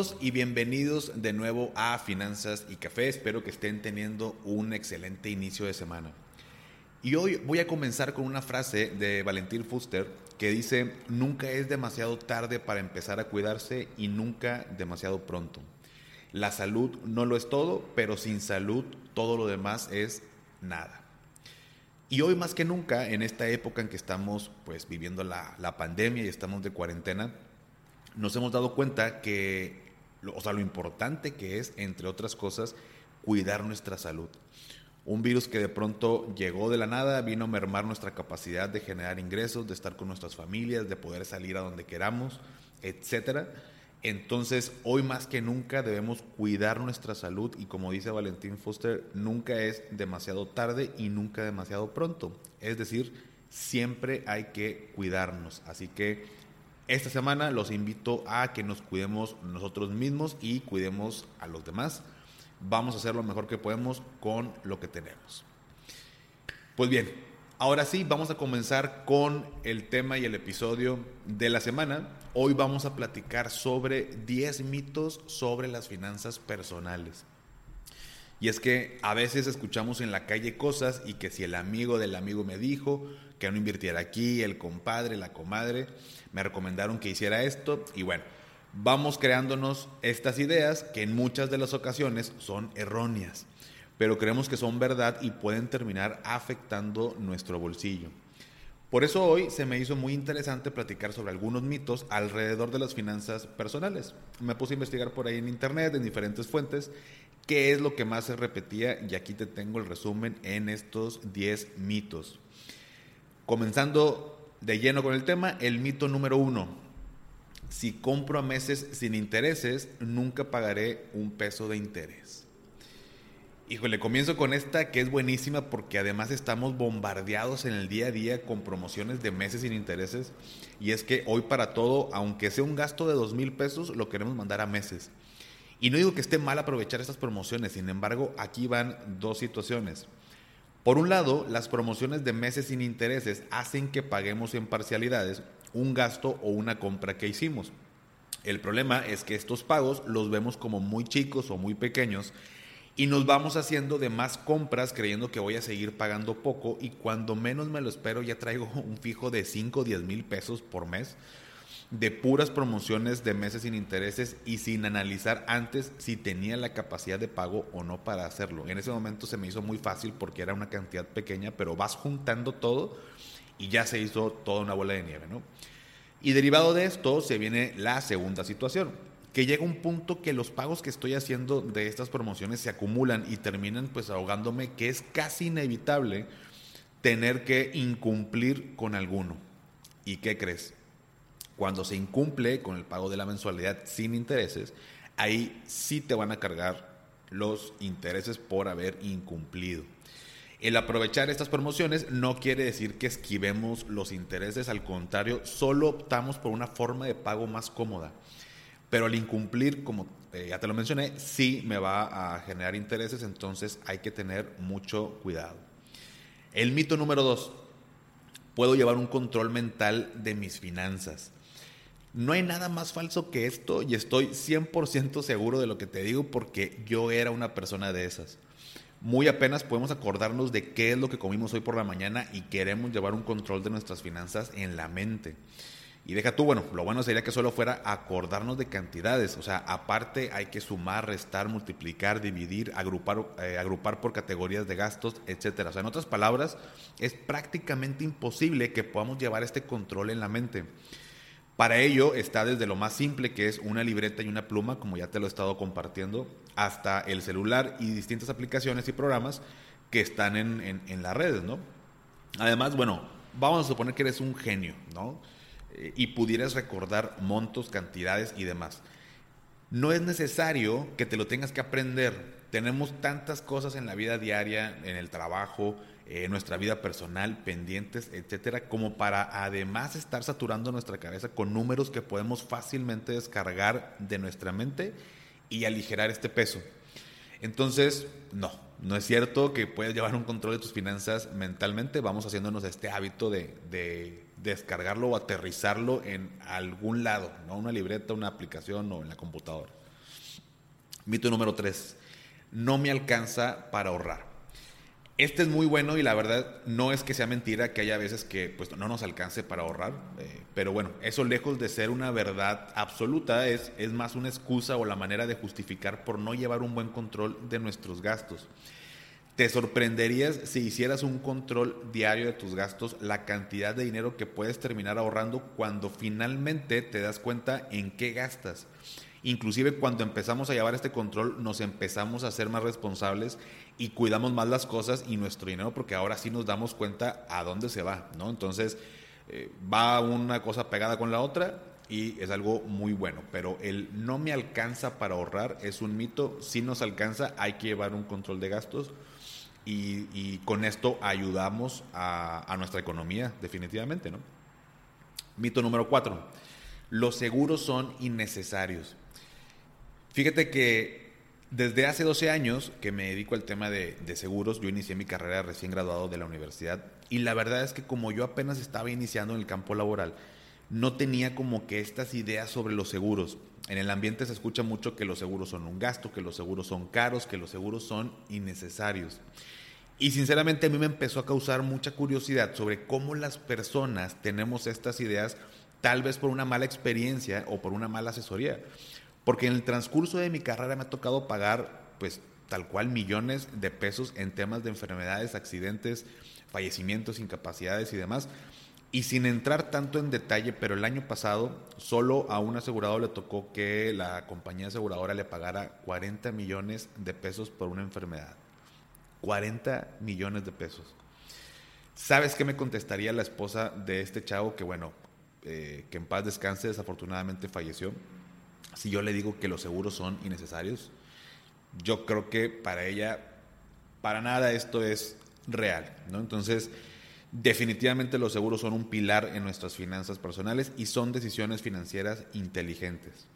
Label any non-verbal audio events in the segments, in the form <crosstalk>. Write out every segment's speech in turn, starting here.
Todos y bienvenidos de nuevo a Finanzas y Café. Espero que estén teniendo un excelente inicio de semana. Y hoy voy a comenzar con una frase de Valentín Fuster que dice, nunca es demasiado tarde para empezar a cuidarse y nunca demasiado pronto. La salud no lo es todo, pero sin salud todo lo demás es nada. Y hoy más que nunca, en esta época en que estamos pues viviendo la, la pandemia y estamos de cuarentena, nos hemos dado cuenta que, o sea, lo importante que es, entre otras cosas, cuidar nuestra salud. Un virus que de pronto llegó de la nada, vino a mermar nuestra capacidad de generar ingresos, de estar con nuestras familias, de poder salir a donde queramos, etcétera. Entonces, hoy más que nunca debemos cuidar nuestra salud y como dice Valentín Foster, nunca es demasiado tarde y nunca demasiado pronto. Es decir, siempre hay que cuidarnos. Así que esta semana los invito a que nos cuidemos nosotros mismos y cuidemos a los demás. Vamos a hacer lo mejor que podemos con lo que tenemos. Pues bien, ahora sí, vamos a comenzar con el tema y el episodio de la semana. Hoy vamos a platicar sobre 10 mitos sobre las finanzas personales. Y es que a veces escuchamos en la calle cosas y que si el amigo del amigo me dijo que no invirtiera aquí, el compadre, la comadre, me recomendaron que hiciera esto y bueno, vamos creándonos estas ideas que en muchas de las ocasiones son erróneas, pero creemos que son verdad y pueden terminar afectando nuestro bolsillo. Por eso hoy se me hizo muy interesante platicar sobre algunos mitos alrededor de las finanzas personales. Me puse a investigar por ahí en internet, en diferentes fuentes, qué es lo que más se repetía y aquí te tengo el resumen en estos 10 mitos. Comenzando de lleno con el tema, el mito número uno. Si compro a meses sin intereses, nunca pagaré un peso de interés. Híjole, comienzo con esta que es buenísima porque además estamos bombardeados en el día a día con promociones de meses sin intereses. Y es que hoy para todo, aunque sea un gasto de dos mil pesos, lo queremos mandar a meses. Y no digo que esté mal aprovechar estas promociones, sin embargo, aquí van dos situaciones. Por un lado, las promociones de meses sin intereses hacen que paguemos en parcialidades un gasto o una compra que hicimos. El problema es que estos pagos los vemos como muy chicos o muy pequeños y nos vamos haciendo de más compras creyendo que voy a seguir pagando poco y cuando menos me lo espero ya traigo <laughs> un fijo de 5 o 10 mil pesos por mes de puras promociones de meses sin intereses y sin analizar antes si tenía la capacidad de pago o no para hacerlo. En ese momento se me hizo muy fácil porque era una cantidad pequeña, pero vas juntando todo y ya se hizo toda una bola de nieve, ¿no? Y derivado de esto se viene la segunda situación, que llega un punto que los pagos que estoy haciendo de estas promociones se acumulan y terminan pues ahogándome, que es casi inevitable tener que incumplir con alguno. ¿Y qué crees? Cuando se incumple con el pago de la mensualidad sin intereses, ahí sí te van a cargar los intereses por haber incumplido. El aprovechar estas promociones no quiere decir que esquivemos los intereses, al contrario, solo optamos por una forma de pago más cómoda. Pero al incumplir, como eh, ya te lo mencioné, sí me va a generar intereses, entonces hay que tener mucho cuidado. El mito número dos, puedo llevar un control mental de mis finanzas. No hay nada más falso que esto y estoy 100% seguro de lo que te digo porque yo era una persona de esas. Muy apenas podemos acordarnos de qué es lo que comimos hoy por la mañana y queremos llevar un control de nuestras finanzas en la mente. Y deja tú, bueno, lo bueno sería que solo fuera acordarnos de cantidades. O sea, aparte hay que sumar, restar, multiplicar, dividir, agrupar, eh, agrupar por categorías de gastos, etc. O sea, en otras palabras, es prácticamente imposible que podamos llevar este control en la mente. Para ello está desde lo más simple, que es una libreta y una pluma, como ya te lo he estado compartiendo, hasta el celular y distintas aplicaciones y programas que están en, las redes, ¿no? Además, bueno, vamos a suponer que eres un genio, ¿no? Y pudieras recordar montos, cantidades y demás. No es necesario que te lo tengas que aprender tenemos tantas cosas en la vida diaria, en el trabajo, en nuestra vida personal, pendientes, etcétera, como para además estar saturando nuestra cabeza con números que podemos fácilmente descargar de nuestra mente y aligerar este peso. Entonces, no, no es cierto que puedes llevar un control de tus finanzas mentalmente. Vamos haciéndonos este hábito de, descargarlo o aterrizarlo en algún lado, ¿no? Una libreta, una aplicación o en la computadora. Mito número tres. No me alcanza para ahorrar. Este es muy bueno y la verdad no es que sea mentira que haya veces que pues, no nos alcance para ahorrar, eh, pero bueno, eso lejos de ser una verdad absoluta es, es más una excusa o la manera de justificar por no llevar un buen control de nuestros gastos. Te sorprenderías si hicieras un control diario de tus gastos, la cantidad de dinero que puedes terminar ahorrando cuando finalmente te das cuenta en qué gastas. Inclusive cuando empezamos a llevar este control nos empezamos a ser más responsables y cuidamos más las cosas y nuestro dinero porque ahora sí nos damos cuenta a dónde se va, ¿no? Entonces eh, va una cosa pegada con la otra y es algo muy bueno, pero el no me alcanza para ahorrar es un mito, si nos alcanza hay que llevar un control de gastos y, con esto ayudamos a, nuestra economía definitivamente, ¿no? Mito número cuatro, los seguros son innecesarios. Fíjate que desde hace 12 años que me dedico al tema de, seguros, yo inicié mi carrera recién graduado de la universidad y la verdad es que como yo apenas estaba iniciando en el campo laboral, no tenía como que estas ideas sobre los seguros. En el ambiente se escucha mucho que los seguros son un gasto, que los seguros son caros, que los seguros son innecesarios. Y sinceramente a mí me empezó a causar mucha curiosidad sobre cómo las personas tenemos estas ideas, tal vez por una mala experiencia o por una mala asesoría. Porque en el transcurso de mi carrera me ha tocado pagar, pues, tal cual millones de pesos en temas de enfermedades, accidentes, fallecimientos, incapacidades y demás. Y sin entrar tanto en detalle, pero el año pasado solo a un asegurado le tocó que la compañía aseguradora le pagara 40 millones de pesos por una enfermedad. 40 millones de pesos. ¿Sabes qué me contestaría la esposa de este chavo que, bueno, eh, que en paz descanse, desafortunadamente falleció? si yo le digo que los seguros son innecesarios, yo creo que para ella, para nada esto es real, ¿no? Entonces, definitivamente los seguros son un pilar en nuestras finanzas personales y son decisiones financieras inteligentes.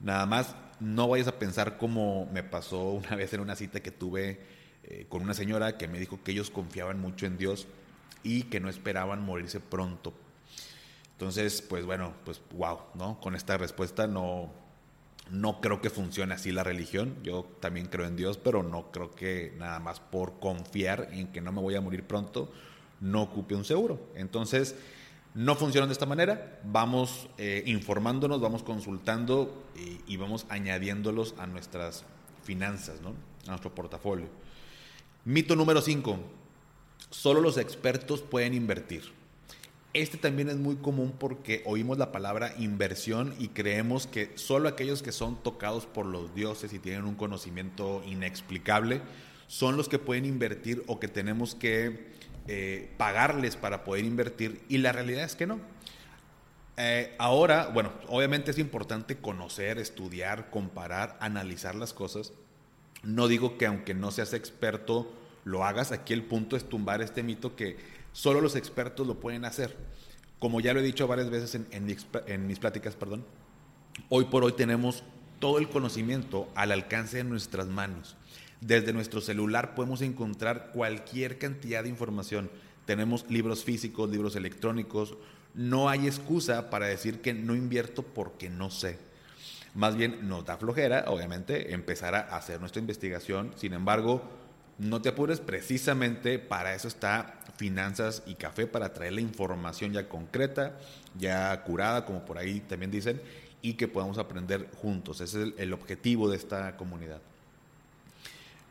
Nada más, no vayas a pensar como me pasó una <laughs> vez en una cita que tuve eh, con una señora que me dijo que ellos confiaban mucho en Dios y que no esperaban morirse pronto. Entonces, pues bueno, pues wow, ¿no? Con esta respuesta no, no creo que funcione así la religión. Yo también creo en Dios, pero no creo que nada más por confiar en que no me voy a morir pronto, no ocupe un seguro. Entonces, no funciona de esta manera. Vamos eh, informándonos, vamos consultando y, y, vamos añadiéndolos a nuestras finanzas, ¿no? a nuestro portafolio. Mito número 5. Solo los expertos pueden invertir. Este también es muy común porque oímos la palabra inversión y creemos que solo aquellos que son tocados por los dioses y tienen un conocimiento inexplicable son los que pueden invertir o que tenemos que eh, pagarles para poder invertir y la realidad es que no. Eh, ahora, bueno, obviamente es importante conocer, estudiar, comparar, analizar las cosas. No digo que aunque no seas experto lo hagas, aquí el punto es tumbar este mito que Solo los expertos lo pueden hacer. Como ya lo he dicho varias veces en, mis pláticas, perdón, hoy por hoy tenemos todo el conocimiento al alcance de nuestras manos. Desde nuestro celular podemos encontrar cualquier cantidad de información. Tenemos libros físicos, libros electrónicos. No hay excusa para decir que no invierto porque no sé. Más bien nos da flojera, obviamente, empezar a hacer nuestra investigación. Sin embargo, no te apures, precisamente para eso está Finanzas y Café, para traer la información ya concreta, ya curada, como por ahí también dicen, y que podamos aprender juntos. Ese es el, objetivo de esta comunidad.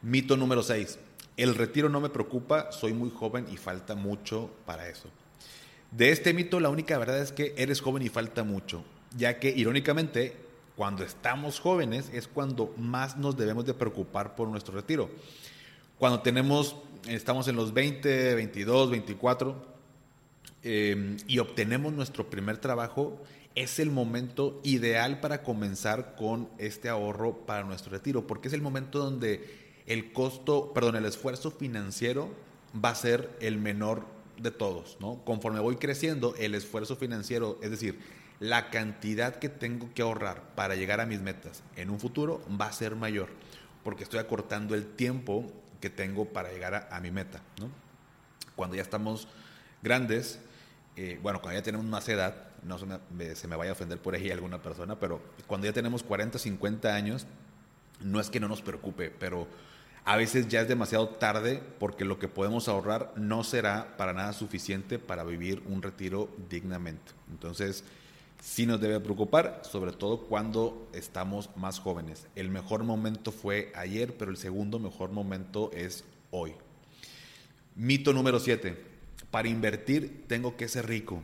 Mito número 6. El retiro no me preocupa, soy muy joven y falta mucho para eso. De este mito la única verdad es que eres joven y falta mucho, ya que irónicamente cuando estamos jóvenes es cuando más nos debemos de preocupar por nuestro retiro cuando tenemos, estamos en los 20, 22, 24 y obtenemos nuestro primer trabajo, es el momento ideal para comenzar con este ahorro para nuestro retiro, porque es el momento donde el costo, perdón, el esfuerzo financiero va a ser el menor de todos, ¿no? Conforme voy creciendo, el esfuerzo financiero, es decir, la cantidad que tengo que ahorrar para llegar a mis metas en un futuro va a ser mayor, porque estoy acortando el tiempo que tengo para llegar a, mi meta, ¿no? Cuando ya estamos grandes, eh, bueno, cuando ya tenemos más edad, no se me, se me, vaya a ofender por ahí alguna persona, pero cuando ya tenemos 40, 50 años, no es que no nos preocupe, pero a veces ya es demasiado tarde porque lo que podemos ahorrar no será para nada suficiente para vivir un retiro dignamente. Entonces, sí nos debe preocupar, sobre todo cuando estamos más jóvenes. El mejor momento fue ayer, pero el segundo mejor momento es hoy. Mito número 7. Para invertir tengo que ser rico.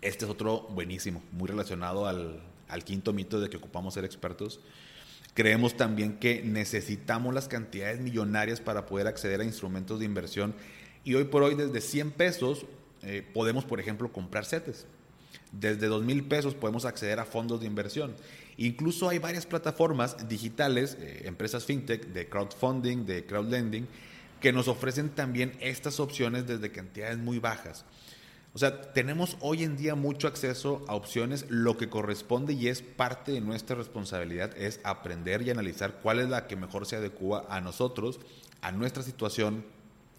Este es otro buenísimo, muy relacionado al, al quinto mito de que ocupamos ser expertos. Creemos también que necesitamos las cantidades millonarias para poder acceder a instrumentos de inversión y hoy por hoy desde 100 pesos eh, podemos, por ejemplo, comprar CETES. Desde 2 mil pesos podemos acceder a fondos de inversión. Incluso hay varias plataformas digitales, eh, empresas fintech, de crowdfunding, de crowdlending, que nos ofrecen también estas opciones desde cantidades muy bajas. O sea, tenemos hoy en día mucho acceso a opciones. Lo que corresponde y es parte de nuestra responsabilidad es aprender y analizar cuál es la que mejor se adecua a nosotros, a nuestra situación,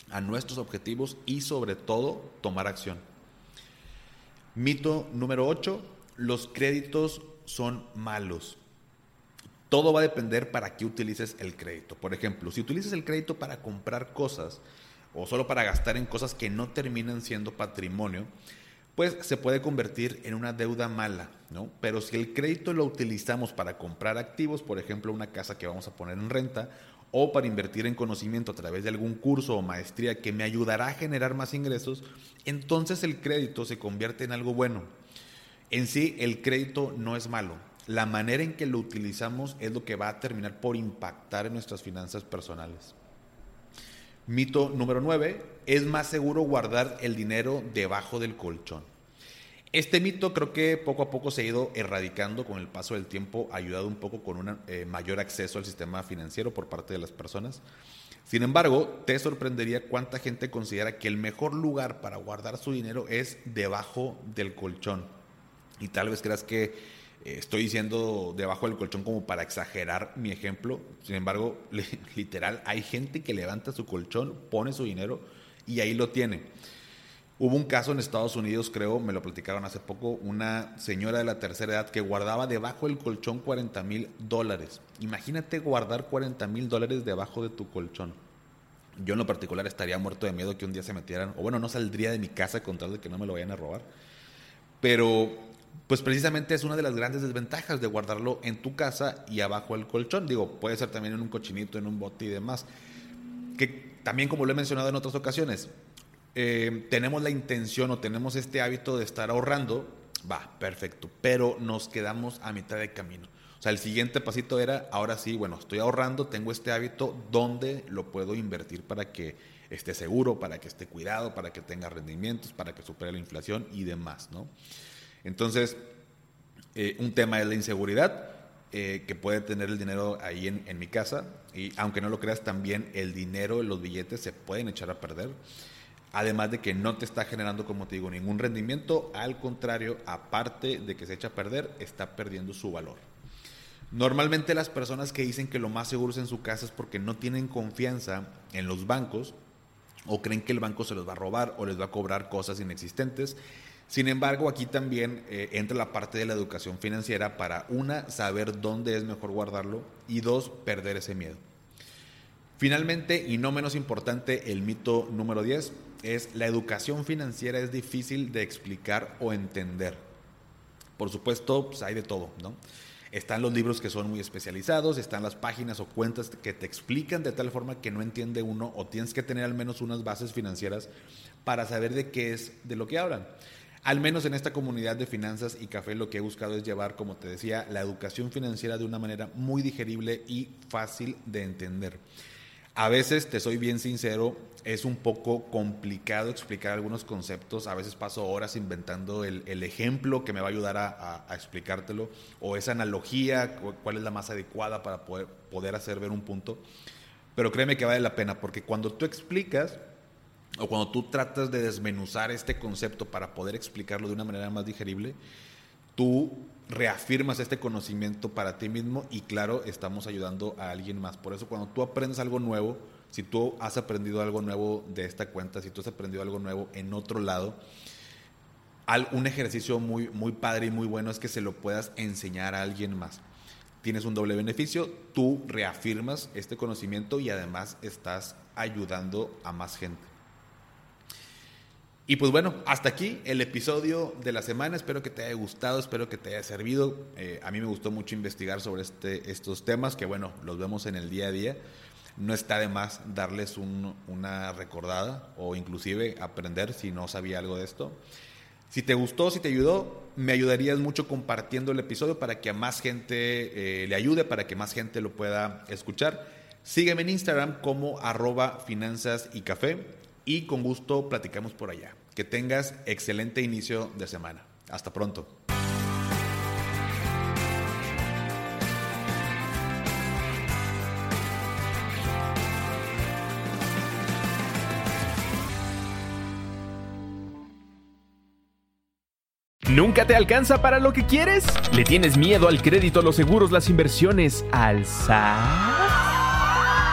a nuestros objetivos y sobre todo tomar acción. Mito número 8. Los créditos son malos. Todo va a depender para qué utilices el crédito. Por ejemplo, si utilizas el crédito para comprar cosas, o solo para gastar en cosas que no terminan siendo patrimonio, pues se puede convertir en una deuda mala, ¿no? Pero si el crédito lo utilizamos para comprar activos, por ejemplo, una casa que vamos a poner en renta, o para invertir en conocimiento a través de algún curso o maestría que me ayudará a generar más ingresos, entonces el crédito se convierte en algo bueno. En sí, el crédito no es malo. La manera en que lo utilizamos es lo que va a terminar por impactar en nuestras finanzas personales. Mito número 9, es más seguro guardar el dinero debajo del colchón. Este mito creo que poco a poco se ha ido erradicando con el paso del tiempo, ayudado un poco con un eh, mayor acceso al sistema financiero por parte de las personas. Sin embargo, te sorprendería cuánta gente considera que el mejor lugar para guardar su dinero es debajo del colchón. Y tal vez creas que estoy diciendo debajo del colchón como para exagerar mi ejemplo. Sin embargo, <laughs> literal, hay gente que levanta su colchón, pone su dinero y ahí lo tiene. Hubo un caso en Estados Unidos, creo, me lo platicaron hace poco, una señora de la tercera edad que guardaba debajo del colchón 40 mil dólares. Imagínate guardar 40 mil dólares debajo de tu colchón. Yo en lo particular estaría muerto de miedo que un día se metieran, o bueno, no saldría de mi casa con tal de que no me lo vayan a robar. Pero pues precisamente es una de las grandes desventajas de guardarlo en tu casa y abajo del colchón. Digo, puede ser también en un cochinito, en un bote y demás. Que también, como lo he mencionado en otras ocasiones, eh, tenemos la intención o tenemos este hábito de estar ahorrando, va, perfecto, pero nos quedamos a mitad de camino. O sea, el siguiente pasito era, ahora sí, bueno, estoy ahorrando, tengo este hábito, ¿dónde lo puedo invertir para que esté seguro, para que esté cuidado, para que tenga rendimientos, para que supere la inflación y demás, ¿no? Entonces, eh, un tema es la inseguridad, eh, que puede tener el dinero ahí en, en, mi casa, y aunque no lo creas, también el dinero, los billetes se pueden echar a perder. Además de que no te está generando, como te digo, ningún rendimiento, al contrario, aparte de que se echa a perder, está perdiendo su valor. Normalmente las personas que dicen que lo más seguro es en su casa es porque no tienen confianza en los bancos o creen que el banco se los va a robar o les va a cobrar cosas inexistentes sin embargo, aquí también eh, entra la parte de la educación financiera para, una, saber dónde es mejor guardarlo y dos, perder ese miedo. Finalmente, y no menos importante, el mito número 10 es la educación financiera es difícil de explicar o entender. Por supuesto, pues hay de todo, ¿no? Están los libros que son muy especializados, están las páginas o cuentas que te explican de tal forma que no entiende uno o tienes que tener al menos unas bases financieras para saber de qué es de lo que hablan. Al menos en esta comunidad de finanzas y café lo que he buscado es llevar, como te decía, la educación financiera de una manera muy digerible y fácil de entender. A veces, te soy bien sincero, es un poco complicado explicar algunos conceptos. A veces paso horas inventando el, ejemplo que me va a ayudar a, explicártelo o esa analogía, cuál es la más adecuada para poder, poder hacer ver un punto. Pero créeme que vale la pena, porque cuando tú explicas o cuando tú tratas de desmenuzar este concepto para poder explicarlo de una manera más digerible, tú reafirmas este conocimiento para ti mismo y claro, estamos ayudando a alguien más. Por eso cuando tú aprendes algo nuevo, si tú has aprendido algo nuevo de esta cuenta, si tú has aprendido algo nuevo en otro lado, un ejercicio muy, muy padre y muy bueno es que se lo puedas enseñar a alguien más. Tienes un doble beneficio, tú reafirmas este conocimiento y además estás ayudando a más gente. Y pues bueno, hasta aquí el episodio de la semana. Espero que te haya gustado, espero que te haya servido. Eh, a mí me gustó mucho investigar sobre este, estos temas, que bueno, los vemos en el día a día. No está de más darles una recordada o inclusive aprender si no sabía algo de esto. Si te gustó, si te ayudó, me ayudarías mucho compartiendo el episodio para que a más gente eh, le ayude, para que más gente lo pueda escuchar. Sígueme en Instagram como arroba finanzas y café y con gusto platicamos por allá. Que tengas excelente inicio de semana. Hasta pronto. ¿Nunca te alcanza para lo que quieres? ¿Le tienes miedo al crédito, los seguros, las inversiones, al